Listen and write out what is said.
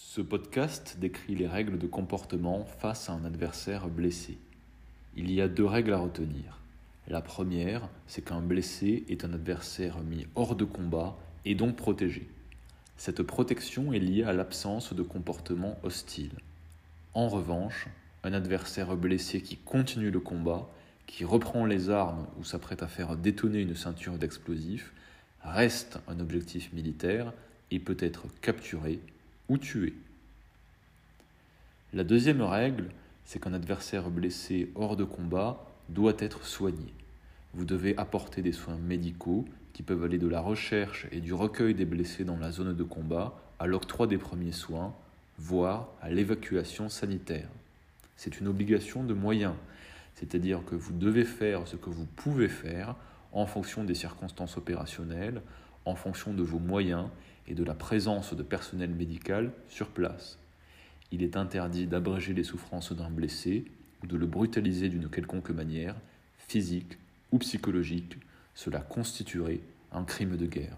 Ce podcast décrit les règles de comportement face à un adversaire blessé. Il y a deux règles à retenir. La première, c'est qu'un blessé est un adversaire mis hors de combat et donc protégé. Cette protection est liée à l'absence de comportement hostile. En revanche, un adversaire blessé qui continue le combat, qui reprend les armes ou s'apprête à faire détonner une ceinture d'explosifs, reste un objectif militaire et peut être capturé ou tué. La deuxième règle, c'est qu'un adversaire blessé hors de combat doit être soigné. Vous devez apporter des soins médicaux qui peuvent aller de la recherche et du recueil des blessés dans la zone de combat à l'octroi des premiers soins, voire à l'évacuation sanitaire. C'est une obligation de moyens, c'est-à-dire que vous devez faire ce que vous pouvez faire en fonction des circonstances opérationnelles, en fonction de vos moyens et de la présence de personnel médical sur place. Il est interdit d'abréger les souffrances d'un blessé ou de le brutaliser d'une quelconque manière, physique ou psychologique, cela constituerait un crime de guerre.